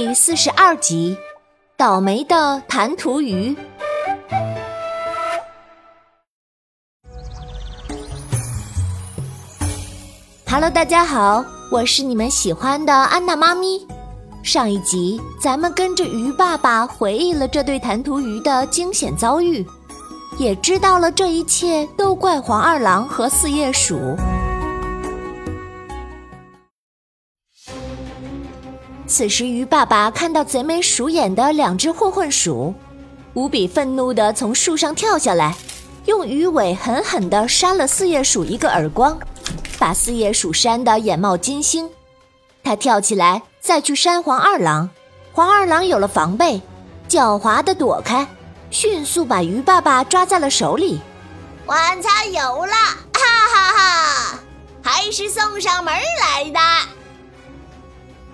第四十二集，倒霉的弹涂鱼。Hello，大家好，我是你们喜欢的安娜妈咪。上一集，咱们跟着鱼爸爸回忆了这对弹涂鱼的惊险遭遇，也知道了这一切都怪黄二郎和四叶鼠。此时，鱼爸爸看到贼眉鼠眼的两只混混鼠，无比愤怒地从树上跳下来，用鱼尾狠狠地扇了四叶鼠一个耳光，把四叶鼠扇得眼冒金星。他跳起来再去扇黄二郎，黄二郎有了防备，狡猾地躲开，迅速把鱼爸爸抓在了手里。晚餐有了，哈哈哈！还是送上门来的。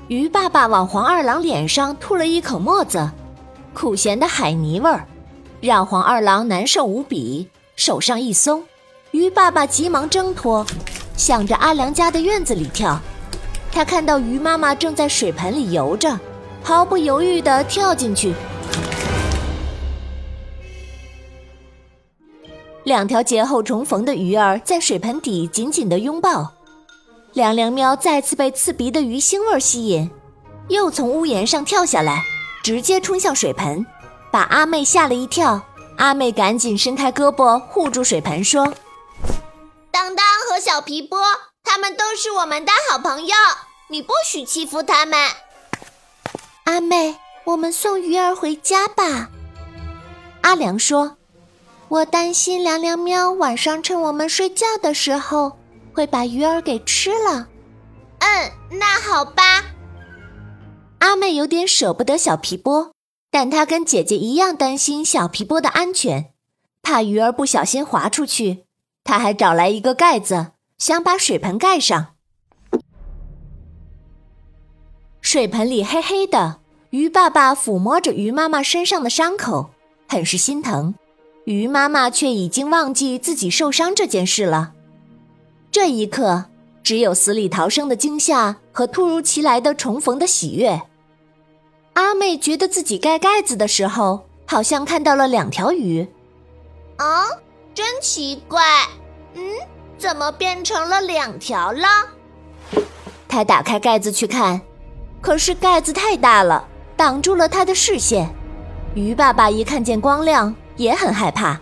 鱼爸爸往黄二郎脸上吐了一口沫子，苦咸的海泥味儿，让黄二郎难受无比，手上一松，鱼爸爸急忙挣脱，向着阿良家的院子里跳。他看到鱼妈妈正在水盆里游着，毫不犹豫地跳进去。两条劫后重逢的鱼儿在水盆底紧紧地拥抱。凉凉喵再次被刺鼻的鱼腥味吸引，又从屋檐上跳下来，直接冲向水盆，把阿妹吓了一跳。阿妹赶紧伸开胳膊护住水盆，说：“当当和小皮波，他们都是我们的好朋友，你不许欺负他们。”阿妹，我们送鱼儿回家吧。阿良说：“我担心凉凉喵晚上趁我们睡觉的时候。”会把鱼儿给吃了。嗯，那好吧。阿妹有点舍不得小皮波，但她跟姐姐一样担心小皮波的安全，怕鱼儿不小心滑出去。她还找来一个盖子，想把水盆盖上。水盆里黑黑的，鱼爸爸抚摸着鱼妈妈身上的伤口，很是心疼。鱼妈妈却已经忘记自己受伤这件事了。这一刻，只有死里逃生的惊吓和突如其来的重逢的喜悦。阿妹觉得自己盖盖子的时候，好像看到了两条鱼。啊，真奇怪！嗯，怎么变成了两条了？她打开盖子去看，可是盖子太大了，挡住了她的视线。鱼爸爸一看见光亮，也很害怕，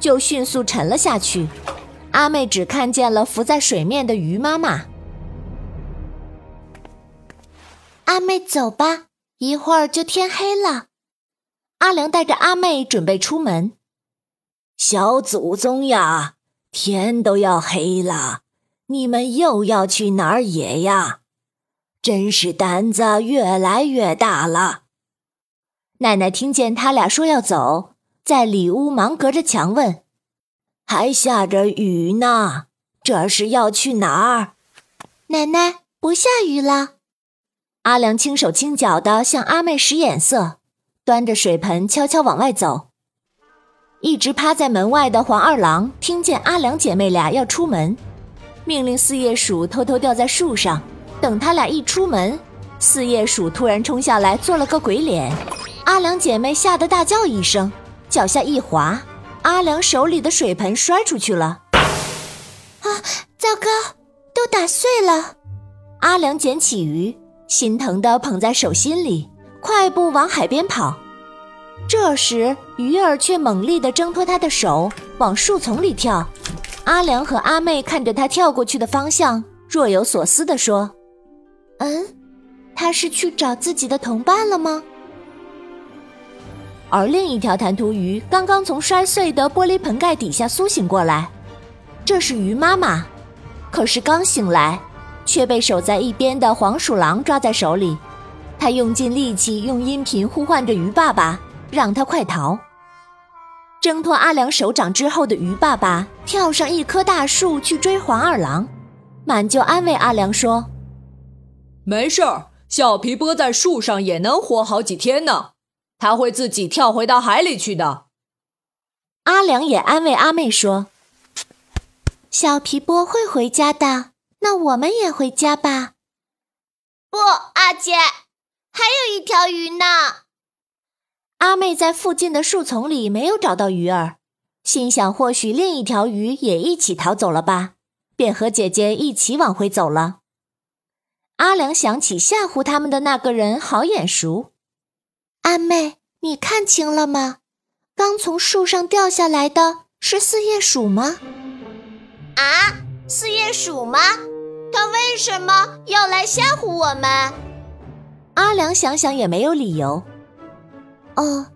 就迅速沉了下去。阿妹只看见了浮在水面的鱼妈妈。阿妹，走吧，一会儿就天黑了。阿良带着阿妹准备出门。小祖宗呀，天都要黑了，你们又要去哪儿野呀？真是胆子越来越大了。奶奶听见他俩说要走，在里屋忙隔着墙问。还下着雨呢，这是要去哪儿？奶奶，不下雨了。阿良轻手轻脚的向阿妹使眼色，端着水盆悄悄往外走。一直趴在门外的黄二郎听见阿良姐妹俩要出门，命令四叶鼠偷偷吊在树上，等他俩一出门，四叶鼠突然冲下来做了个鬼脸，阿良姐妹吓得大叫一声，脚下一滑。阿良手里的水盆摔出去了，啊！糟糕，都打碎了。阿良捡起鱼，心疼的捧在手心里，快步往海边跑。这时，鱼儿却猛力的挣脱他的手，往树丛里跳。阿良和阿妹看着他跳过去的方向，若有所思地说：“嗯，他是去找自己的同伴了吗？”而另一条弹涂鱼刚刚从摔碎的玻璃盆盖底下苏醒过来，这是鱼妈妈。可是刚醒来，却被守在一边的黄鼠狼抓在手里。他用尽力气，用音频呼唤着鱼爸爸，让他快逃。挣脱阿良手掌之后的鱼爸爸跳上一棵大树去追黄二郎，满就安慰阿良说：“没事儿，小皮波在树上也能活好几天呢。”他会自己跳回到海里去的。阿良也安慰阿妹说：“小皮波会回家的，那我们也回家吧。”不，阿姐，还有一条鱼呢。阿妹在附近的树丛里没有找到鱼儿，心想或许另一条鱼也一起逃走了吧，便和姐姐一起往回走了。阿良想起吓唬他们的那个人好眼熟，阿妹，你看清了吗？刚从树上掉下来的是四叶鼠吗？啊，四叶鼠吗？它为什么要来吓唬我们？阿良想想也没有理由。哦，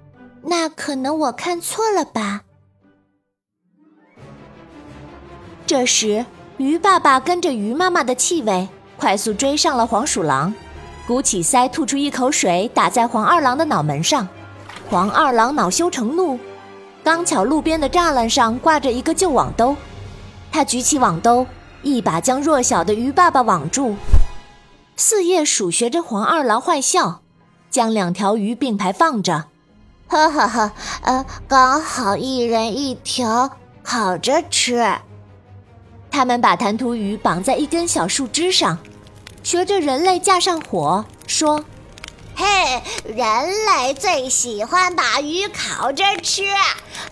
那可能我看错了吧。这时，鱼爸爸跟着鱼妈妈的气味，快速追上了黄鼠狼，鼓起腮吐出一口水，打在黄二郎的脑门上。黄二郎恼羞成怒，刚巧路边的栅栏上挂着一个旧网兜，他举起网兜，一把将弱小的鱼爸爸网住。四叶鼠学着黄二郎坏笑。将两条鱼并排放着，哈哈哈！呃，刚好一人一条，烤着吃。他们把弹涂鱼绑在一根小树枝上，学着人类架上火，说：“嘿，人类最喜欢把鱼烤着吃，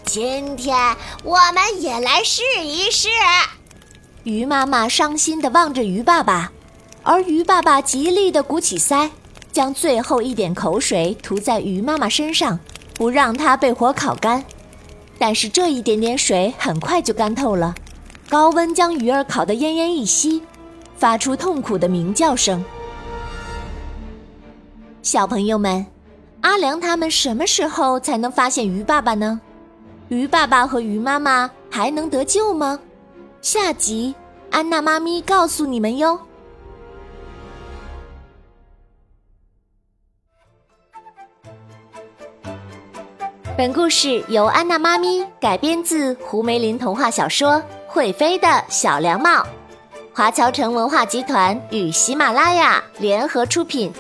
今天我们也来试一试。”鱼妈妈伤心地望着鱼爸爸，而鱼爸爸极力地鼓起腮。将最后一点口水涂在鱼妈妈身上，不让它被火烤干。但是这一点点水很快就干透了，高温将鱼儿烤得奄奄一息，发出痛苦的鸣叫声。小朋友们，阿良他们什么时候才能发现鱼爸爸呢？鱼爸爸和鱼妈妈还能得救吗？下集安娜妈咪告诉你们哟。本故事由安娜妈咪改编自胡梅林童话小说《会飞的小凉帽》，华侨城文化集团与喜马拉雅联合出品。